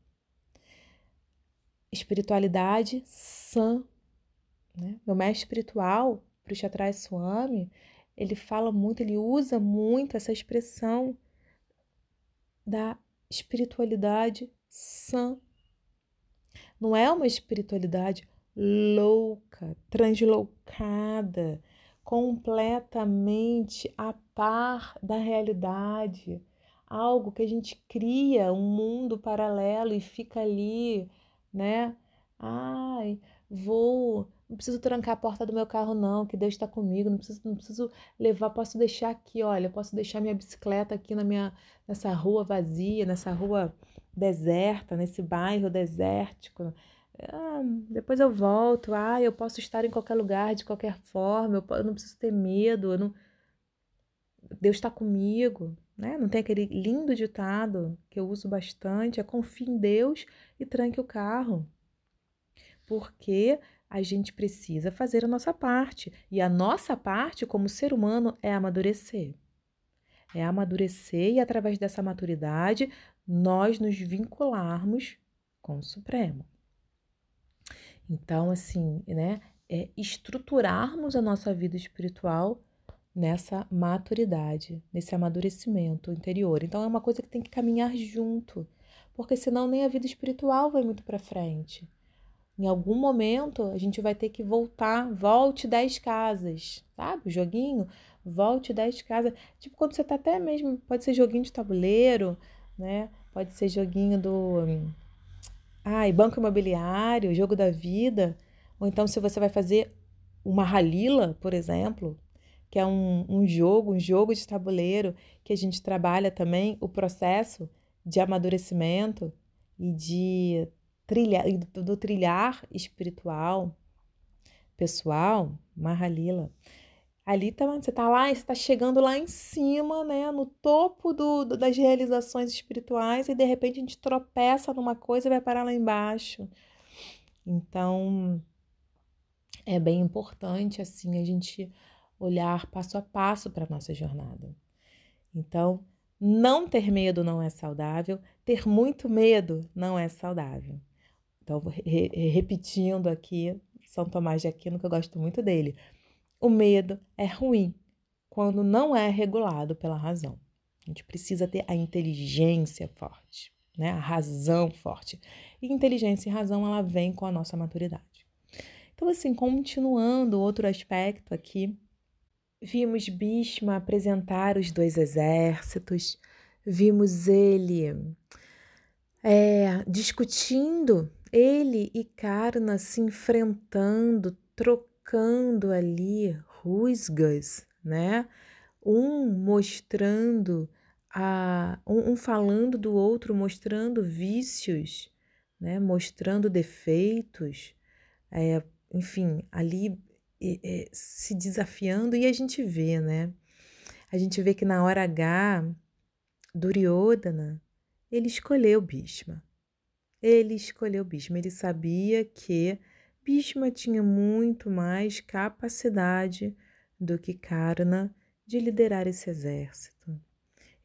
Espiritualidade sã. Né? Meu mestre espiritual, Prishatrai Swami, ele fala muito, ele usa muito essa expressão da espiritualidade sã. Não é uma espiritualidade louca, translocada, completamente a par da realidade. Algo que a gente cria um mundo paralelo e fica ali, né? Ai, vou não preciso trancar a porta do meu carro, não, que Deus está comigo, não preciso, não preciso levar, posso deixar aqui, olha, posso deixar minha bicicleta aqui na minha, nessa rua vazia, nessa rua deserta, nesse bairro desértico. Ah, depois eu volto, ah, eu posso estar em qualquer lugar, de qualquer forma, eu, não preciso ter medo, não... Deus está comigo, né? Não tem aquele lindo ditado que eu uso bastante, é confie em Deus e tranque o carro. Porque a gente precisa fazer a nossa parte. E a nossa parte, como ser humano, é amadurecer. É amadurecer e, através dessa maturidade, nós nos vincularmos com o Supremo. Então, assim, né, é estruturarmos a nossa vida espiritual nessa maturidade, nesse amadurecimento interior. Então, é uma coisa que tem que caminhar junto, porque senão nem a vida espiritual vai muito para frente. Em algum momento a gente vai ter que voltar, volte 10 casas, sabe? O joguinho, volte 10 casas. Tipo quando você tá até mesmo, pode ser joguinho de tabuleiro, né? Pode ser joguinho do ai, banco imobiliário, jogo da vida, ou então se você vai fazer uma ralila, por exemplo, que é um, um jogo, um jogo de tabuleiro que a gente trabalha também o processo de amadurecimento e de trilha, do, do trilhar espiritual, pessoal, Mahalila. Ali tá, você tá lá, você tá chegando lá em cima, né, no topo do, do, das realizações espirituais e de repente a gente tropeça numa coisa e vai parar lá embaixo. Então, é bem importante assim a gente olhar passo a passo para nossa jornada. Então, não ter medo não é saudável, ter muito medo não é saudável. Então, re repetindo aqui, São Tomás de Aquino, que eu gosto muito dele. O medo é ruim quando não é regulado pela razão. A gente precisa ter a inteligência forte, né? A razão forte. E inteligência e razão, ela vem com a nossa maturidade. Então, assim, continuando outro aspecto aqui, vimos Bhishma apresentar os dois exércitos, vimos ele é, discutindo ele e Karna se enfrentando, trocando ali rusgas, né? Um mostrando a um, um falando do outro, mostrando vícios, né? Mostrando defeitos, é, enfim, ali é, é, se desafiando e a gente vê, né? A gente vê que na hora H, Duryodhana, ele escolheu Bhishma. Ele escolheu Bhishma. Ele sabia que Bhishma tinha muito mais capacidade do que Karna de liderar esse exército.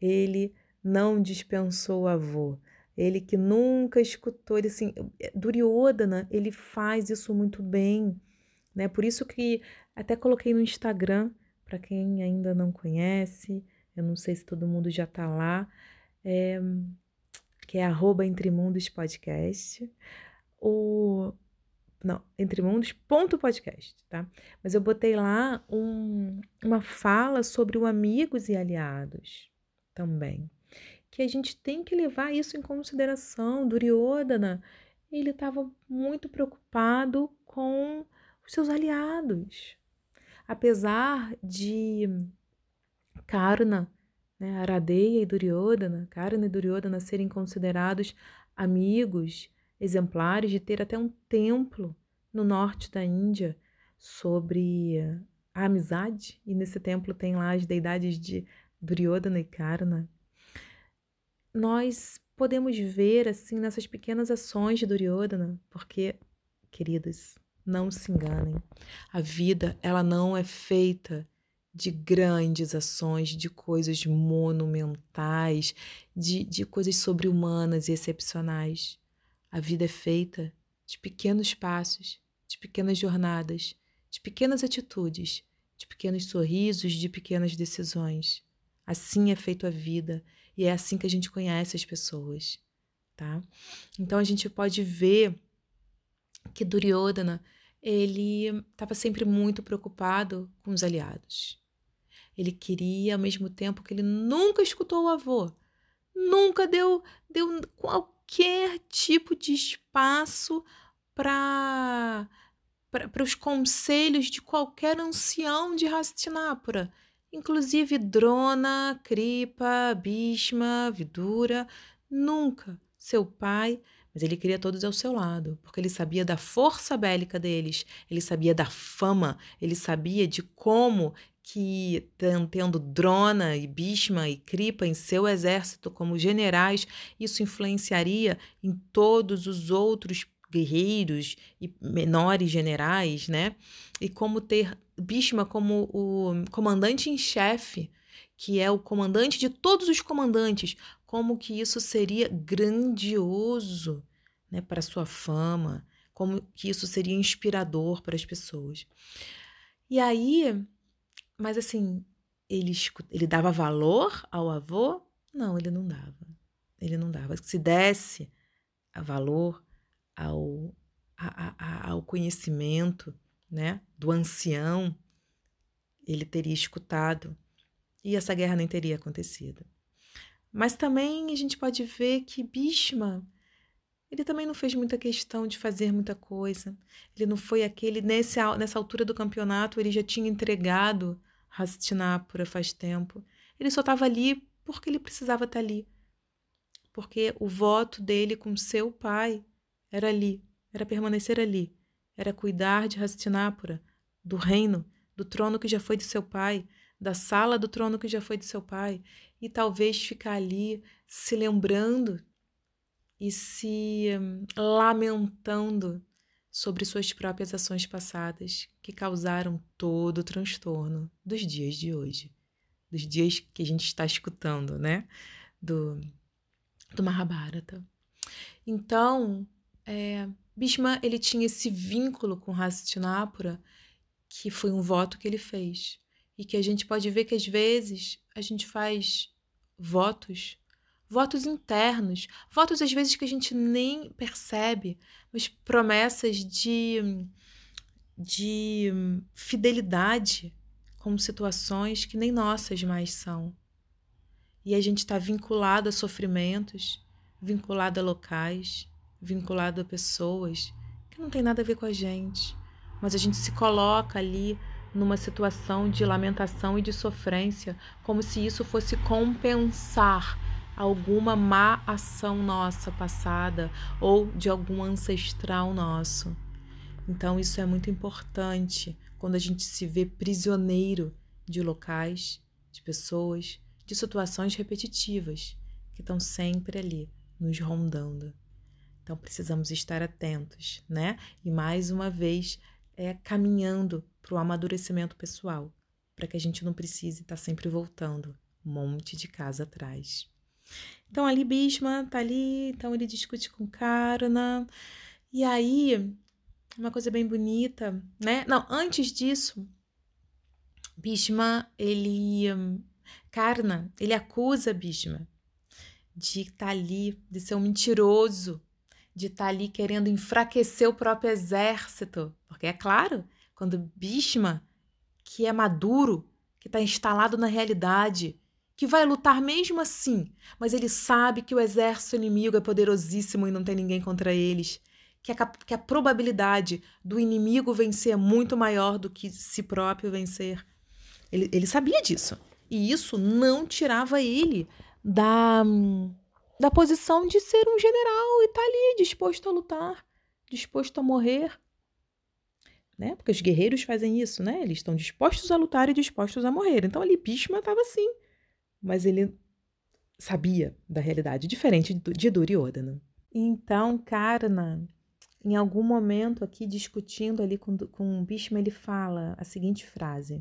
Ele não dispensou o avô. Ele que nunca escutou, ele assim, Duryodhana, ele faz isso muito bem, né? Por isso que até coloquei no Instagram, para quem ainda não conhece, eu não sei se todo mundo já está lá, é, que é arroba Entremundos Podcast. O. Não, entremundos.podcast, tá? Mas eu botei lá um, uma fala sobre o amigos e aliados também. Que a gente tem que levar isso em consideração. Duryodhana, ele estava muito preocupado com os seus aliados. Apesar de Karna né, Aradeia e Duryodhana, Karna e Duryodhana serem considerados amigos exemplares de ter até um templo no norte da Índia sobre a amizade, e nesse templo tem lá as deidades de Duryodhana e Karna. Nós podemos ver assim nessas pequenas ações de Duryodhana, porque, queridas, não se enganem, a vida ela não é feita de grandes ações, de coisas monumentais, de, de coisas sobre-humanas e excepcionais. A vida é feita de pequenos passos, de pequenas jornadas, de pequenas atitudes, de pequenos sorrisos, de pequenas decisões. Assim é feita a vida e é assim que a gente conhece as pessoas, tá? Então a gente pode ver que Duryodhana ele estava sempre muito preocupado com os aliados. Ele queria, ao mesmo tempo que ele nunca escutou o avô, nunca deu, deu qualquer tipo de espaço para para os conselhos de qualquer ancião de Hastinapura, inclusive Drona, Kripa, Bhishma, Vidura, nunca seu pai, mas ele queria todos ao seu lado, porque ele sabia da força bélica deles, ele sabia da fama, ele sabia de como que tendo Drona e Bhishma e Kripa em seu exército como generais, isso influenciaria em todos os outros guerreiros e menores generais, né? E como ter Bhishma como o comandante em chefe, que é o comandante de todos os comandantes, como que isso seria grandioso, né, para sua fama, como que isso seria inspirador para as pessoas. E aí mas assim, ele, ele dava valor ao avô? Não, ele não dava. Ele não dava. Se desse valor ao, a, a, ao conhecimento né, do ancião, ele teria escutado e essa guerra nem teria acontecido. Mas também a gente pode ver que Bhishma, ele também não fez muita questão de fazer muita coisa. Ele não foi aquele, nesse, nessa altura do campeonato, ele já tinha entregado Hastinapura faz tempo. Ele só estava ali porque ele precisava estar tá ali. Porque o voto dele com seu pai era ali, era permanecer ali, era cuidar de Hastinapura, do reino, do trono que já foi de seu pai, da sala do trono que já foi de seu pai, e talvez ficar ali se lembrando e se hum, lamentando sobre suas próprias ações passadas que causaram todo o transtorno dos dias de hoje, dos dias que a gente está escutando, né? Do, do Mahabharata. Então, é, Bhishma ele tinha esse vínculo com Hastinapura que foi um voto que ele fez e que a gente pode ver que às vezes a gente faz votos votos internos, votos às vezes que a gente nem percebe, mas promessas de, de fidelidade com situações que nem nossas mais são. E a gente está vinculado a sofrimentos, vinculado a locais, vinculado a pessoas que não tem nada a ver com a gente, mas a gente se coloca ali numa situação de lamentação e de sofrência, como se isso fosse compensar alguma má ação nossa passada ou de algum ancestral nosso. Então, isso é muito importante quando a gente se vê prisioneiro de locais, de pessoas, de situações repetitivas que estão sempre ali nos rondando. Então, precisamos estar atentos, né? E mais uma vez, é caminhando para o amadurecimento pessoal, para que a gente não precise estar sempre voltando um monte de casa atrás. Então ali Bhishma tá ali, então ele discute com Karna. E aí, uma coisa bem bonita, né? Não, antes disso, Bhishma, ele Karna, ele acusa Bhishma de estar tá ali, de ser um mentiroso, de estar tá ali querendo enfraquecer o próprio exército, porque é claro, quando Bhishma, que é maduro, que está instalado na realidade, que vai lutar mesmo assim, mas ele sabe que o exército inimigo é poderosíssimo e não tem ninguém contra eles, que a, que a probabilidade do inimigo vencer é muito maior do que si próprio vencer. Ele, ele sabia disso. E isso não tirava ele da, da posição de ser um general e tá ali disposto a lutar, disposto a morrer. Né? Porque os guerreiros fazem isso, né? Eles estão dispostos a lutar e dispostos a morrer. Então ali Bhishma estava assim mas ele sabia da realidade, diferente de Duryodhana. Então, Karna, em algum momento aqui discutindo ali com, com Bhishma, ele fala a seguinte frase: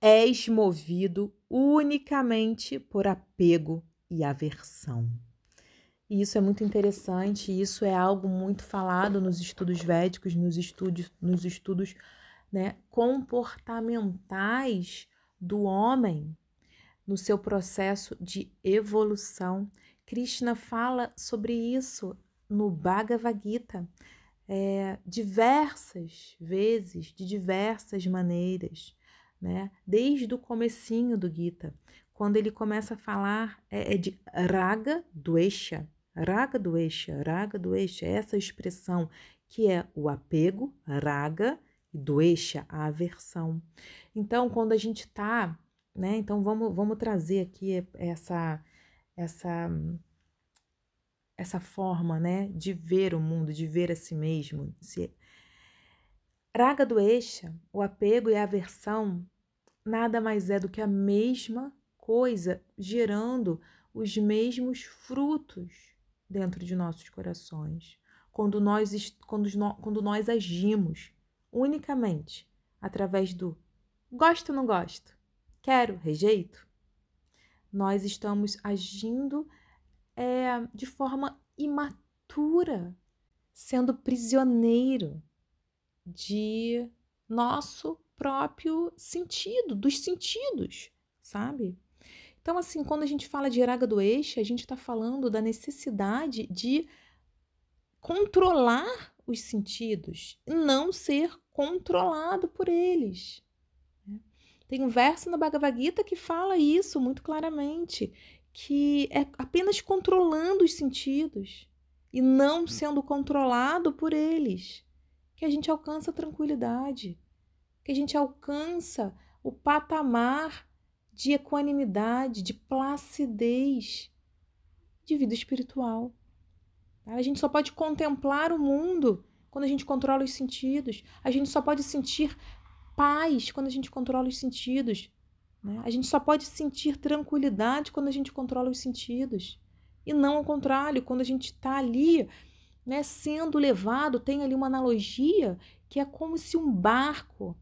És movido unicamente por apego e aversão. E isso é muito interessante, isso é algo muito falado nos estudos védicos, nos estudos, nos estudos né, comportamentais do homem, no seu processo de evolução. Krishna fala sobre isso no Bhagavad Gita é, diversas vezes, de diversas maneiras, né? Desde o comecinho do Gita, quando ele começa a falar é, é de raga doesha, raga doesha, raga doesha, essa expressão que é o apego, raga, e doeixa a aversão. Então, quando a gente tá, né? Então vamos, vamos trazer aqui essa essa essa forma, né, de ver o mundo, de ver a si mesmo. Se... Raga doeixa, o apego e a aversão, nada mais é do que a mesma coisa, gerando os mesmos frutos dentro de nossos corações. Quando nós, quando, quando nós agimos unicamente através do gosto ou não gosto, quero, rejeito, nós estamos agindo é, de forma imatura, sendo prisioneiro de nosso próprio sentido, dos sentidos, sabe? Então, assim, quando a gente fala de Iraga do Eixo, a gente está falando da necessidade de controlar os sentidos não ser controlado por eles. Tem um verso na Bhagavad Gita que fala isso muito claramente, que é apenas controlando os sentidos e não sendo controlado por eles que a gente alcança a tranquilidade, que a gente alcança o patamar de equanimidade, de placidez, de vida espiritual. Tá? A gente só pode contemplar o mundo quando a gente controla os sentidos. A gente só pode sentir paz quando a gente controla os sentidos. Né? A gente só pode sentir tranquilidade quando a gente controla os sentidos. E não ao contrário, quando a gente está ali né, sendo levado, tem ali uma analogia que é como se um barco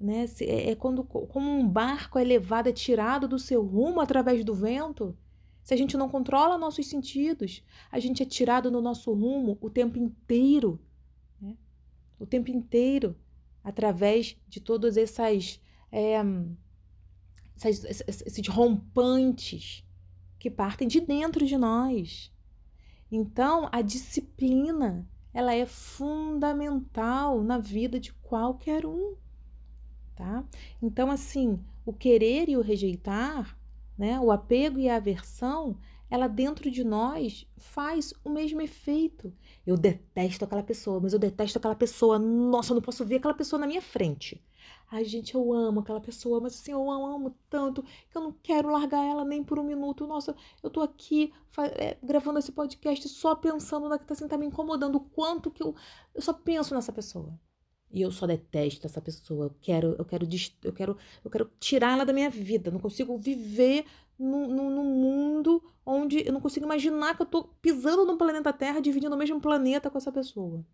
né? É, é quando como um barco é levado, é tirado do seu rumo através do vento. Se a gente não controla nossos sentidos, a gente é tirado no nosso rumo o tempo inteiro, né? o tempo inteiro, através de todos essas, é, essas, esses rompantes que partem de dentro de nós. Então, a disciplina ela é fundamental na vida de qualquer um tá? Então, assim, o querer e o rejeitar, né, o apego e a aversão, ela dentro de nós faz o mesmo efeito. Eu detesto aquela pessoa, mas eu detesto aquela pessoa. Nossa, eu não posso ver aquela pessoa na minha frente. Ai, gente, eu amo aquela pessoa, mas assim, eu amo tanto que eu não quero largar ela nem por um minuto. Nossa, eu tô aqui é, gravando esse podcast só pensando na que tá, assim, tá me incomodando, o quanto que eu, eu só penso nessa pessoa. E eu só detesto essa pessoa. Eu quero, eu quero, eu quero, eu quero tirar ela da minha vida. Não consigo viver num, num, mundo onde eu não consigo imaginar que eu tô pisando no planeta Terra, dividindo o mesmo planeta com essa pessoa.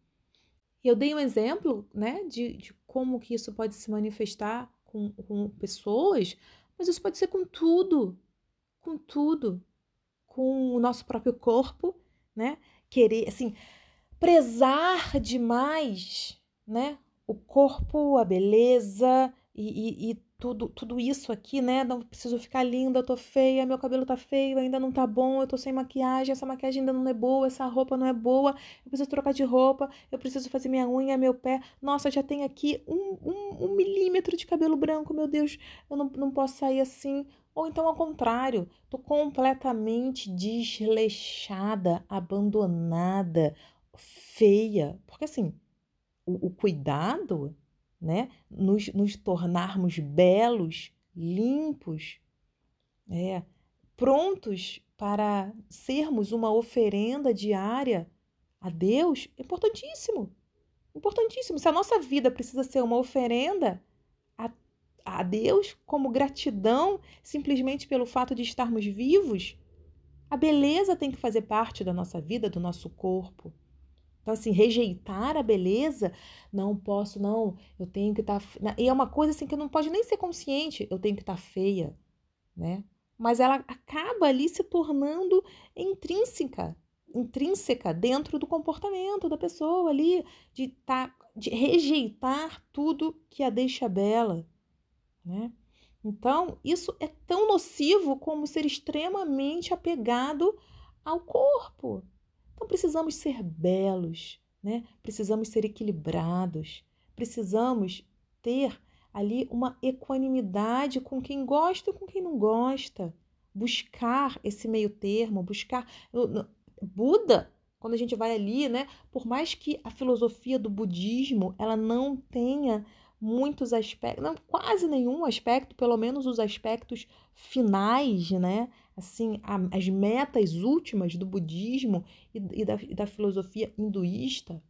E eu dei um exemplo, né, de, de como que isso pode se manifestar com, com pessoas, mas isso pode ser com tudo, com tudo, com o nosso próprio corpo, né? Querer, assim, prezar demais, né? O corpo, a beleza e, e, e, tudo, tudo isso aqui, né? Não preciso ficar linda, eu tô feia, meu cabelo tá feio, ainda não tá bom, eu tô sem maquiagem, essa maquiagem ainda não é boa, essa roupa não é boa, eu preciso trocar de roupa, eu preciso fazer minha unha, meu pé. Nossa, já tem aqui um, um, um milímetro de cabelo branco, meu Deus, eu não, não posso sair assim. Ou então, ao contrário, tô completamente desleixada, abandonada, feia. Porque assim, o, o cuidado, né? Nos, nos tornarmos belos, limpos, é, prontos para sermos uma oferenda diária a Deus, é importantíssimo. Importantíssimo. Se a nossa vida precisa ser uma oferenda a, a Deus como gratidão, simplesmente pelo fato de estarmos vivos, a beleza tem que fazer parte da nossa vida, do nosso corpo. Então, assim, rejeitar a beleza, não posso, não, eu tenho que estar. Tá, e é uma coisa assim que não pode nem ser consciente, eu tenho que estar tá feia, né? Mas ela acaba ali se tornando intrínseca, intrínseca dentro do comportamento da pessoa ali, de, tá, de rejeitar tudo que a deixa bela, né? Então, isso é tão nocivo como ser extremamente apegado ao corpo, então precisamos ser belos, né? Precisamos ser equilibrados, precisamos ter ali uma equanimidade com quem gosta e com quem não gosta, buscar esse meio termo, buscar Buda Quando a gente vai ali, né, por mais que a filosofia do budismo, ela não tenha muitos aspectos, não, quase nenhum aspecto, pelo menos os aspectos finais, né? Assim, a, as metas últimas do budismo e, e, da, e da filosofia hinduísta,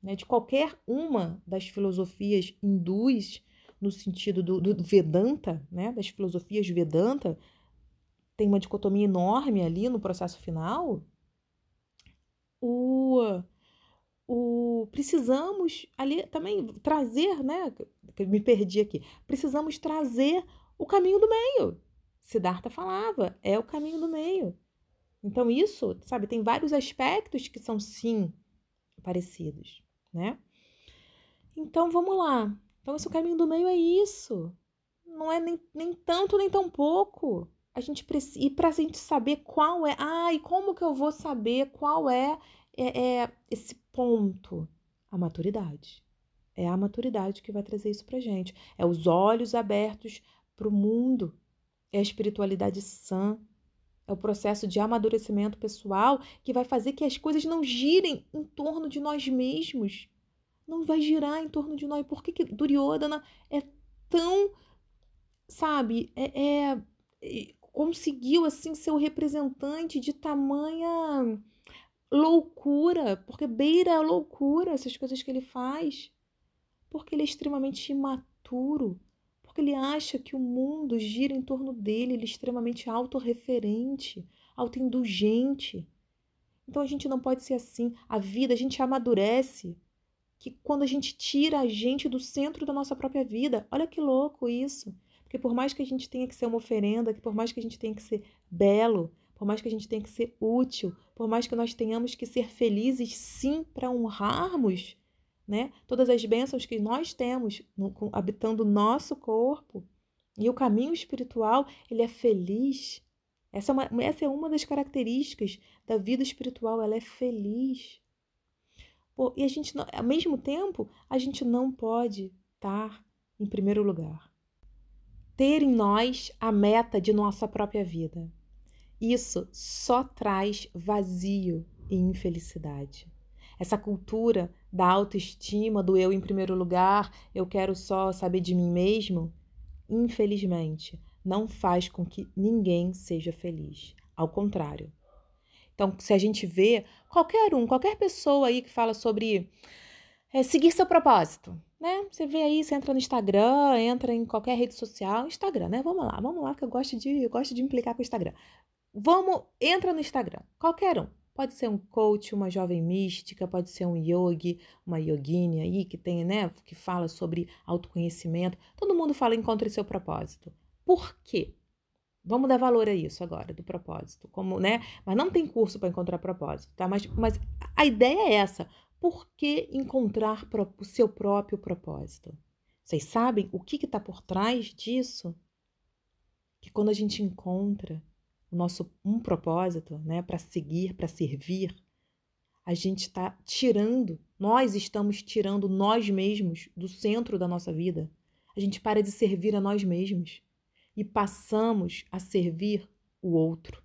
né? De qualquer uma das filosofias hindus, no sentido do, do Vedanta, né? Das filosofias Vedanta, tem uma dicotomia enorme ali no processo final. O o precisamos ali também trazer, né? Me perdi aqui. Precisamos trazer o caminho do meio. Siddhartha falava, é o caminho do meio. Então isso, sabe, tem vários aspectos que são sim parecidos, né? Então vamos lá. Então esse caminho do meio é isso. Não é nem, nem tanto nem tão pouco. A gente precisa e para a gente saber qual é, ah, e como que eu vou saber qual é é, é esse ponto? A maturidade. É a maturidade que vai trazer isso pra gente. É os olhos abertos para o mundo. É a espiritualidade sã. É o processo de amadurecimento pessoal que vai fazer que as coisas não girem em torno de nós mesmos. Não vai girar em torno de nós. Por que, que Duryodhana é tão, sabe, é, é, é conseguiu assim ser o representante de tamanha loucura, porque beira a loucura essas coisas que ele faz, porque ele é extremamente imaturo, porque ele acha que o mundo gira em torno dele, ele é extremamente autorreferente, autoindulgente. Então a gente não pode ser assim. A vida, a gente amadurece que quando a gente tira a gente do centro da nossa própria vida. Olha que louco isso. Porque por mais que a gente tenha que ser uma oferenda, que por mais que a gente tenha que ser belo, por mais que a gente tenha que ser útil, por mais que nós tenhamos que ser felizes, sim, para honrarmos né, todas as bênçãos que nós temos no, habitando o nosso corpo. E o caminho espiritual, ele é feliz. Essa é, uma, essa é uma das características da vida espiritual, ela é feliz. Pô, e a gente, ao mesmo tempo, a gente não pode estar em primeiro lugar. Ter em nós a meta de nossa própria vida. Isso só traz vazio e infelicidade. Essa cultura da autoestima, do eu em primeiro lugar, eu quero só saber de mim mesmo, infelizmente, não faz com que ninguém seja feliz. Ao contrário. Então, se a gente vê qualquer um, qualquer pessoa aí que fala sobre é, seguir seu propósito, né? Você vê aí, você entra no Instagram, entra em qualquer rede social, Instagram, né? Vamos lá, vamos lá, que eu gosto de, eu gosto de implicar com o Instagram. Vamos, entra no Instagram, qualquer um. Pode ser um coach, uma jovem mística, pode ser um yogi, uma yogini aí que tem, né, que fala sobre autoconhecimento. Todo mundo fala encontre seu propósito. Por quê? Vamos dar valor a isso agora, do propósito. Como, né? Mas não tem curso para encontrar propósito, tá? Mas, mas a ideia é essa. Por que encontrar o seu próprio propósito? Vocês sabem o que está por trás disso? Que quando a gente encontra o nosso um propósito, né, para seguir, para servir, a gente está tirando, nós estamos tirando nós mesmos do centro da nossa vida. A gente para de servir a nós mesmos e passamos a servir o outro.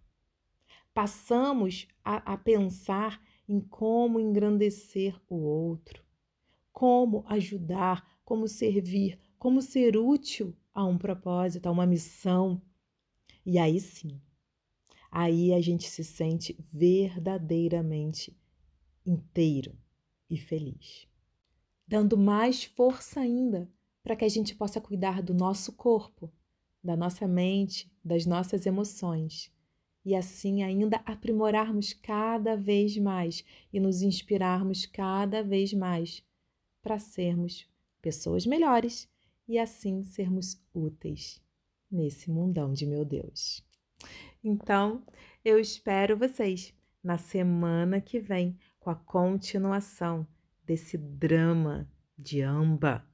Passamos a, a pensar em como engrandecer o outro, como ajudar, como servir, como ser útil a um propósito, a uma missão. E aí sim, aí a gente se sente verdadeiramente inteiro e feliz. Dando mais força ainda para que a gente possa cuidar do nosso corpo, da nossa mente, das nossas emoções e assim ainda aprimorarmos cada vez mais e nos inspirarmos cada vez mais para sermos pessoas melhores e assim sermos úteis nesse mundão de meu Deus. Então, eu espero vocês na semana que vem com a continuação desse drama de Amba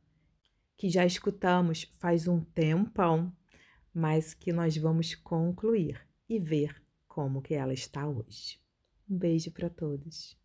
que já escutamos faz um tempão, mas que nós vamos concluir e ver como que ela está hoje. Um beijo para todos.